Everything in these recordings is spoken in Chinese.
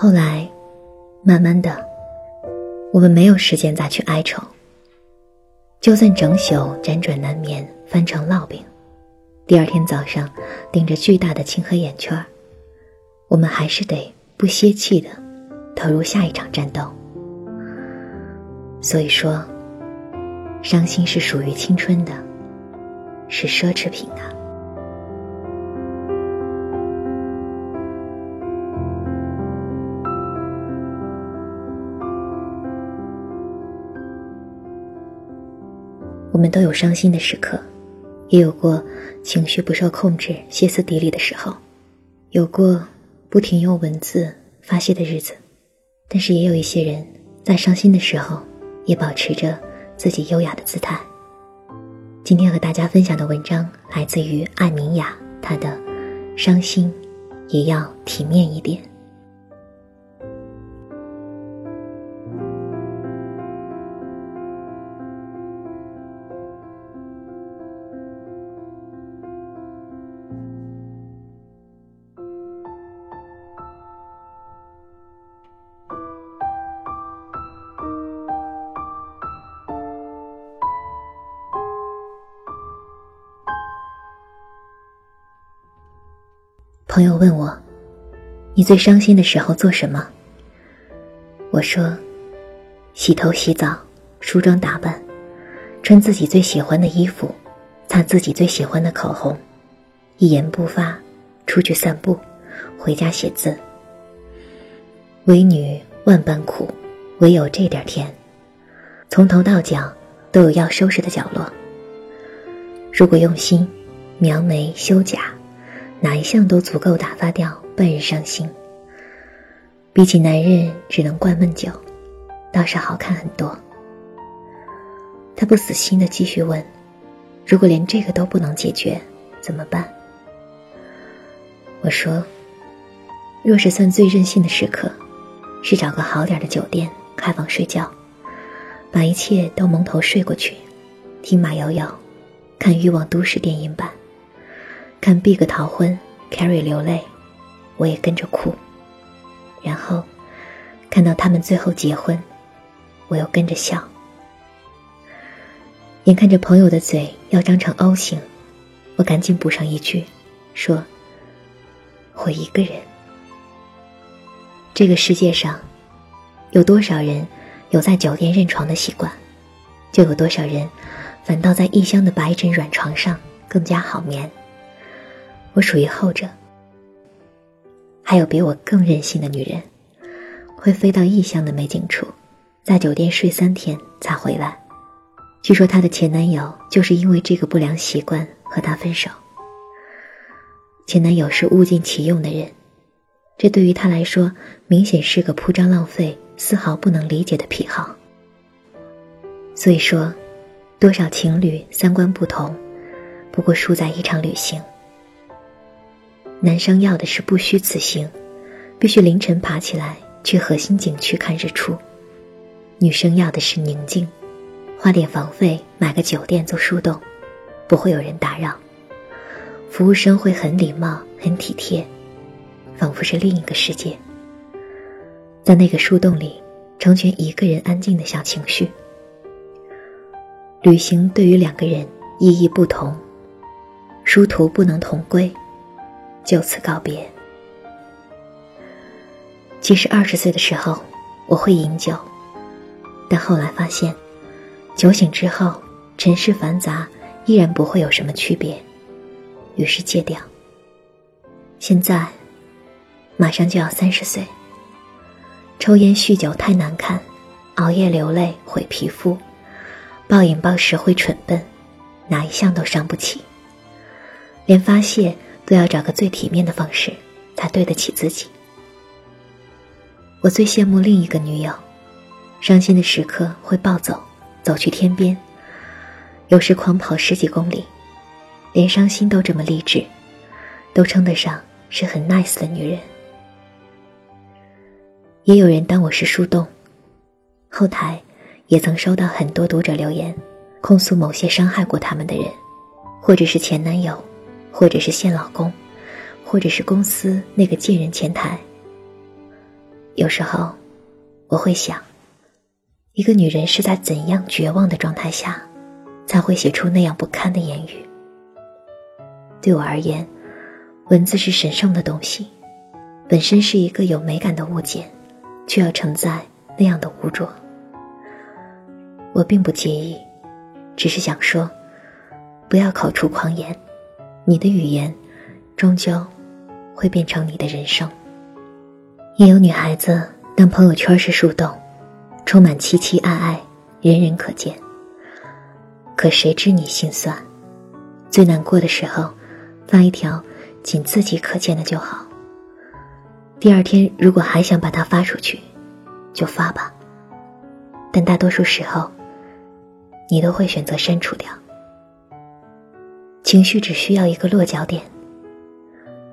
后来，慢慢的，我们没有时间再去哀愁。就算整宿辗转难眠，翻成烙饼，第二天早上顶着巨大的青黑眼圈我们还是得不歇气的投入下一场战斗。所以说，伤心是属于青春的，是奢侈品啊。我们都有伤心的时刻，也有过情绪不受控制、歇斯底里的时候，有过不停用文字发泄的日子，但是也有一些人在伤心的时候，也保持着自己优雅的姿态。今天和大家分享的文章来自于艾明雅，她的《伤心也要体面一点》。朋友问我：“你最伤心的时候做什么？”我说：“洗头、洗澡、梳妆打扮，穿自己最喜欢的衣服，擦自己最喜欢的口红，一言不发出去散步，回家写字。为女万般苦，唯有这点甜，从头到脚都有要收拾的角落。如果用心，描眉修甲。”哪一项都足够打发掉半日伤心。比起男人只能灌闷酒，倒是好看很多。他不死心的继续问：“如果连这个都不能解决，怎么办？”我说：“若是算最任性的时刻，是找个好点的酒店开房睡觉，把一切都蒙头睡过去，听马友友，看《欲望都市》电影版。”看 Big 逃婚，Carrie 流泪，我也跟着哭。然后看到他们最后结婚，我又跟着笑。眼看着朋友的嘴要张成 O 型，我赶紧补上一句，说：“我一个人。”这个世界上，有多少人有在酒店认床的习惯，就有多少人反倒在异乡的白枕软床上更加好眠。我属于后者。还有比我更任性的女人，会飞到异乡的美景处，在酒店睡三天才回来。据说她的前男友就是因为这个不良习惯和她分手。前男友是物尽其用的人，这对于她来说明显是个铺张浪费、丝毫不能理解的癖好。所以说，多少情侣三观不同，不过输在一场旅行。男生要的是不虚此行，必须凌晨爬起来去核心景区看日出；女生要的是宁静，花点房费买个酒店做树洞，不会有人打扰，服务生会很礼貌很体贴，仿佛是另一个世界。在那个树洞里，成全一个人安静的小情绪。旅行对于两个人意义不同，殊途不能同归。就此告别。其实二十岁的时候，我会饮酒，但后来发现，酒醒之后，尘世繁杂依然不会有什么区别，于是戒掉。现在，马上就要三十岁，抽烟酗酒太难看，熬夜流泪毁皮肤，暴饮暴食会蠢笨，哪一项都伤不起，连发泄。都要找个最体面的方式，才对得起自己。我最羡慕另一个女友，伤心的时刻会暴走，走去天边，有时狂跑十几公里，连伤心都这么励志，都称得上是很 nice 的女人。也有人当我是树洞，后台也曾收到很多读者留言，控诉某些伤害过他们的人，或者是前男友。或者是现老公，或者是公司那个贱人前台。有时候，我会想，一个女人是在怎样绝望的状态下，才会写出那样不堪的言语？对我而言，文字是神圣的东西，本身是一个有美感的物件，却要承载那样的污浊。我并不介意，只是想说，不要口出狂言，你的语言，终究会变成你的人生。也有女孩子，当朋友圈是树洞，充满凄凄爱爱，人人可见。可谁知你心酸，最难过的时候，发一条仅自己可见的就好。第二天如果还想把它发出去，就发吧。但大多数时候，你都会选择删除掉。情绪只需要一个落脚点，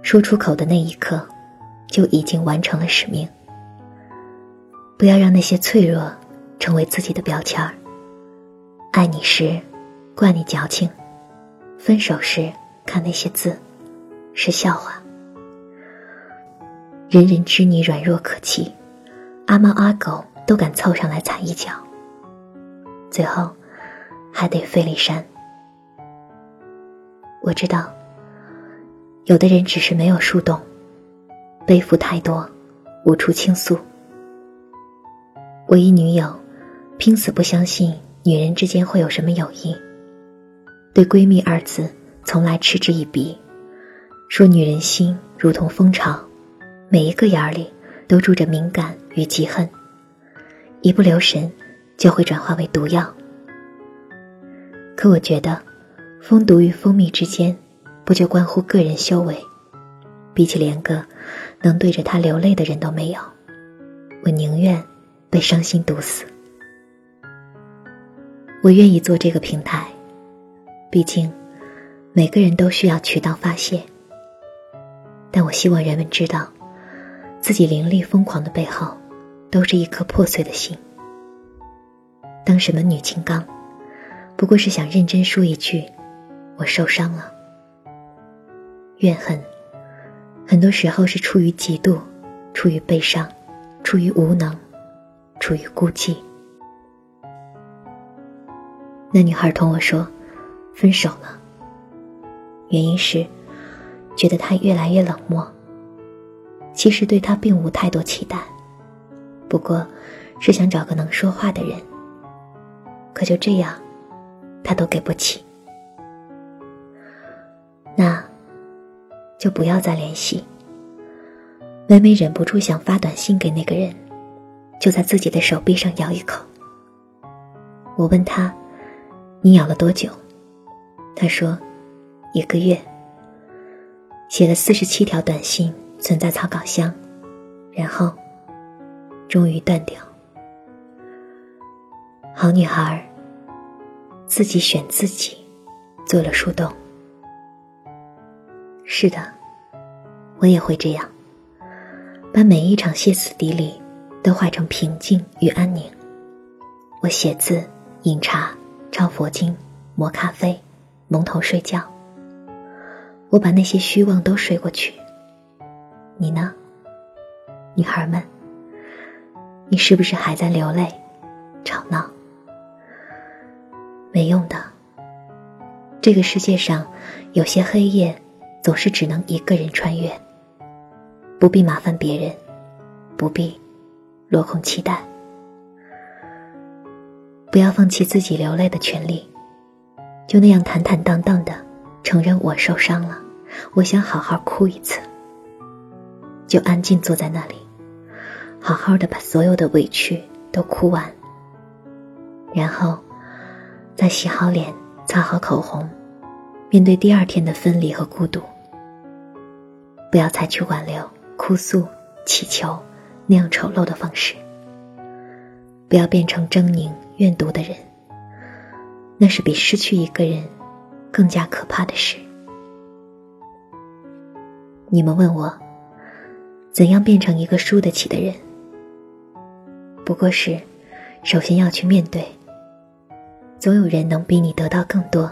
说出口的那一刻。就已经完成了使命。不要让那些脆弱成为自己的标签儿。爱你时，怪你矫情；分手时，看那些字，是笑话。人人知你软弱可欺，阿猫阿狗都敢凑上来踩一脚。最后，还得费力删。我知道，有的人只是没有树洞。背负太多，无处倾诉。我一女友，拼死不相信女人之间会有什么友谊。对“闺蜜”二字，从来嗤之以鼻，说女人心如同蜂巢，每一个眼儿里都住着敏感与嫉恨，一不留神就会转化为毒药。可我觉得，蜂毒与蜂蜜之间，不就关乎个人修为？比起连个能对着他流泪的人都没有，我宁愿被伤心毒死。我愿意做这个平台，毕竟每个人都需要渠道发泄。但我希望人们知道，自己凌厉疯狂的背后，都是一颗破碎的心。当什么女金刚，不过是想认真说一句：“我受伤了。”怨恨。很多时候是出于嫉妒，出于悲伤，出于无能，出于孤寂。那女孩同我说，分手了。原因是，觉得他越来越冷漠。其实对他并无太多期待，不过，是想找个能说话的人。可就这样，他都给不起。那。就不要再联系。每每忍不住想发短信给那个人，就在自己的手臂上咬一口。我问他：“你咬了多久？”他说：“一个月。”写了四十七条短信存在草稿箱，然后终于断掉。好女孩，自己选自己，做了树洞。是的，我也会这样，把每一场歇斯底里都化成平静与安宁。我写字、饮茶、抄佛经、磨咖啡、蒙头睡觉。我把那些虚妄都睡过去。你呢，女孩们？你是不是还在流泪、吵闹？没用的。这个世界上，有些黑夜。总是只能一个人穿越，不必麻烦别人，不必落空期待，不要放弃自己流泪的权利，就那样坦坦荡荡的承认我受伤了，我想好好哭一次，就安静坐在那里，好好的把所有的委屈都哭完，然后再洗好脸，擦好口红，面对第二天的分离和孤独。不要采取挽留、哭诉、乞求那样丑陋的方式。不要变成狰狞、怨毒的人，那是比失去一个人更加可怕的事。你们问我，怎样变成一个输得起的人？不过是，首先要去面对。总有人能比你得到更多，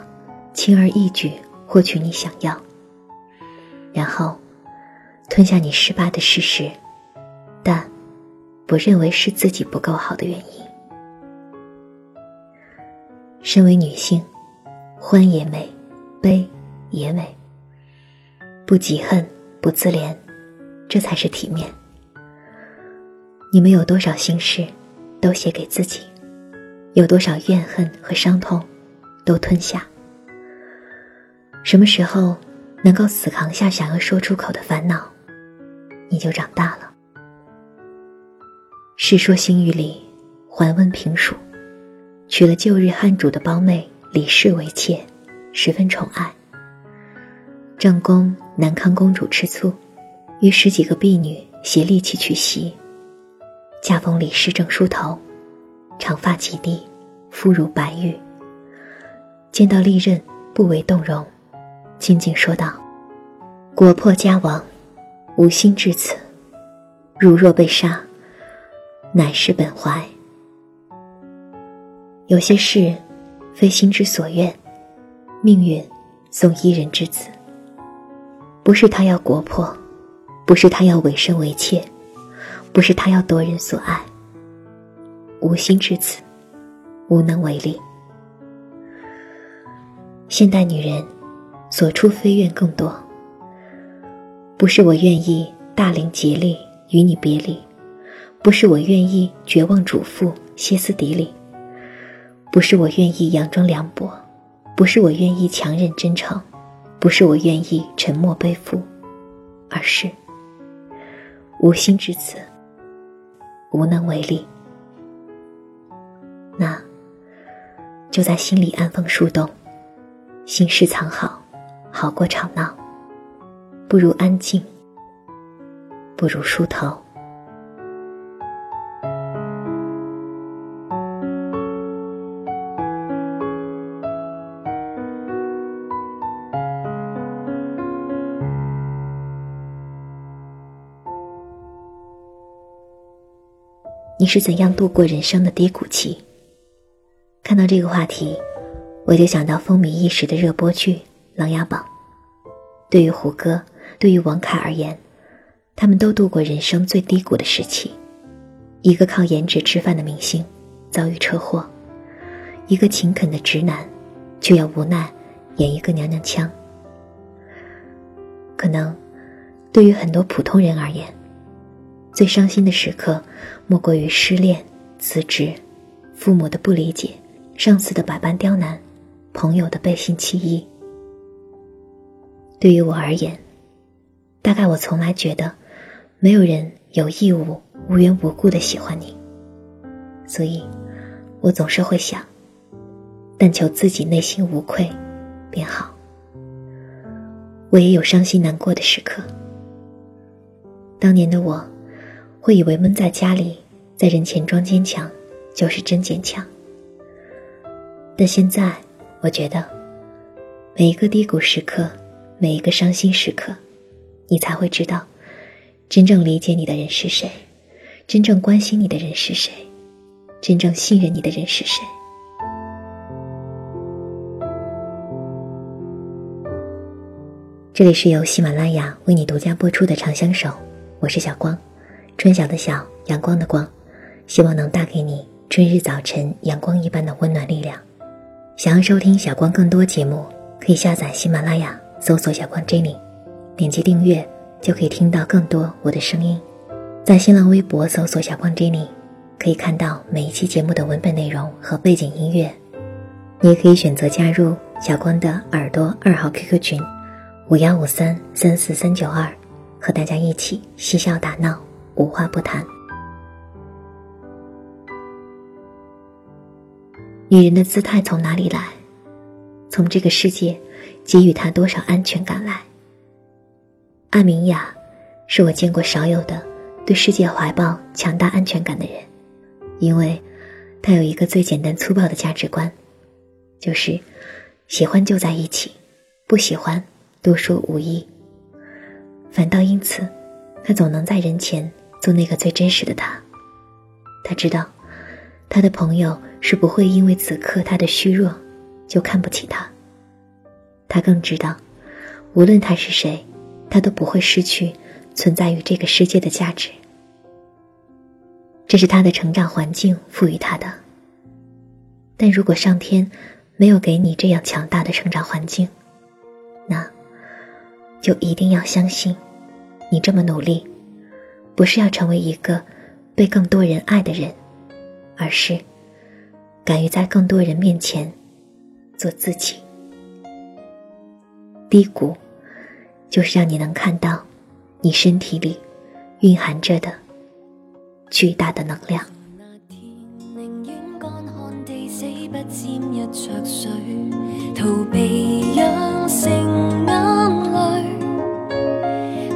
轻而易举获取你想要，然后。吞下你失败的事实，但不认为是自己不够好的原因。身为女性，欢也美，悲也美。不嫉恨，不自怜，这才是体面。你们有多少心事，都写给自己；有多少怨恨和伤痛，都吞下。什么时候能够死扛下想要说出口的烦恼，你就长大了。《世说新语》里，桓温平蜀，娶了旧日汉主的胞妹李氏为妾，十分宠爱。正宫南康公主吃醋，与十几个婢女协力去娶媳。恰逢李氏正梳头，长发及地，肤如白玉。见到利刃，不为动容，静静说道：“国破家亡，无心至此。汝若被杀。”乃是本怀。有些事，非心之所愿，命运送一人至此。不是他要国破，不是他要委身为妾，不是他要夺人所爱。无心至此，无能为力。现代女人，所出非愿更多。不是我愿意大龄竭力与你别离。不是我愿意绝望主妇歇斯底里，不是我愿意佯装凉薄，不是我愿意强忍真诚，不是我愿意沉默背负，而是无心至此，无能为力。那就在心里安放树洞，心事藏好，好过吵闹。不如安静，不如梳头。你是怎样度过人生的低谷期？看到这个话题，我就想到风靡一时的热播剧《琅琊榜》。对于胡歌，对于王凯而言，他们都度过人生最低谷的时期。一个靠颜值吃饭的明星，遭遇车祸；一个勤恳的直男，却要无奈演一个娘娘腔。可能，对于很多普通人而言，最伤心的时刻，莫过于失恋、辞职、父母的不理解、上司的百般刁难、朋友的背信弃义。对于我而言，大概我从来觉得，没有人有义务无缘无故的喜欢你，所以，我总是会想，但求自己内心无愧，便好。我也有伤心难过的时刻。当年的我。会以为闷在家里，在人前装坚强，就是真坚强。但现在，我觉得，每一个低谷时刻，每一个伤心时刻，你才会知道，真正理解你的人是谁，真正关心你的人是谁，真正信任你的人是谁。这里是由喜马拉雅为你独家播出的《长相守》，我是小光。春晓的晓，阳光的光，希望能带给你春日早晨阳光一般的温暖力量。想要收听小光更多节目，可以下载喜马拉雅，搜索“小光 Jenny”，点击订阅就可以听到更多我的声音。在新浪微博搜索“小光 Jenny”，可以看到每一期节目的文本内容和背景音乐。你也可以选择加入小光的耳朵二号 QQ 群：五幺五三三四三九二，和大家一起嬉笑打闹。无话不谈。女人的姿态从哪里来？从这个世界给予她多少安全感来？安明雅，是我见过少有的对世界怀抱强大安全感的人，因为她有一个最简单粗暴的价值观，就是喜欢就在一起，不喜欢多说无益。反倒因此，她总能在人前。做那个最真实的他。他知道，他的朋友是不会因为此刻他的虚弱，就看不起他。他更知道，无论他是谁，他都不会失去存在于这个世界的价值。这是他的成长环境赋予他的。但如果上天没有给你这样强大的成长环境，那，就一定要相信，你这么努力，不是要成为一个被更多人爱的人，而是敢于在更多人面前做自己。低谷，就是让你能看到，你身体里蕴含着的巨大的能量。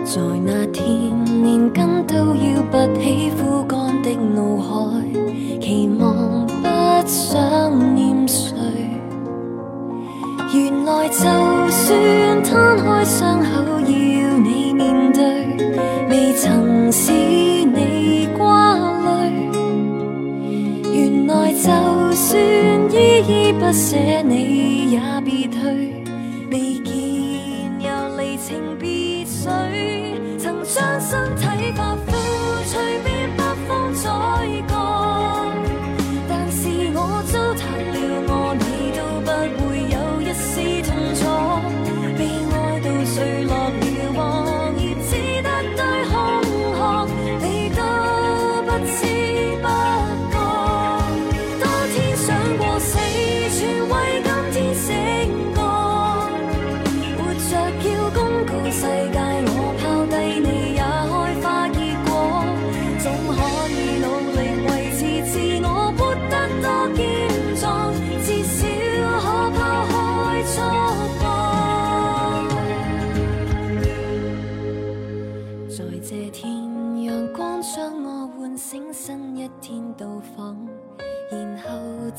在那天连根都要拔起枯干的脑海，期望不想念谁。原来就算摊开伤口要你面对，未曾使你挂虑。原来就算依依不舍，你也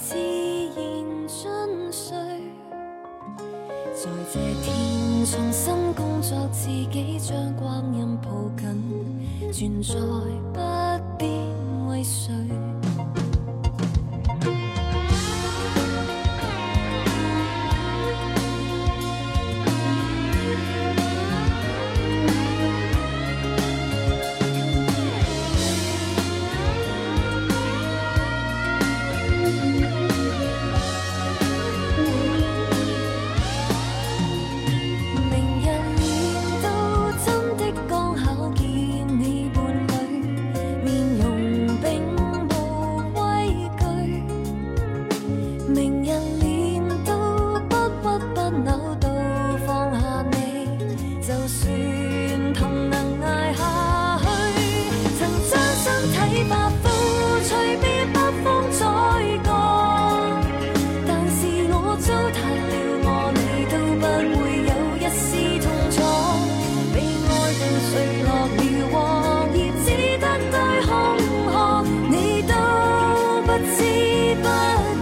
自然进睡。在这天重新工作，自己将光阴抱紧，存在不必为谁。知不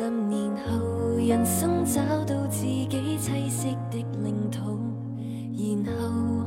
十年后，人生找到自己栖息的领土，然后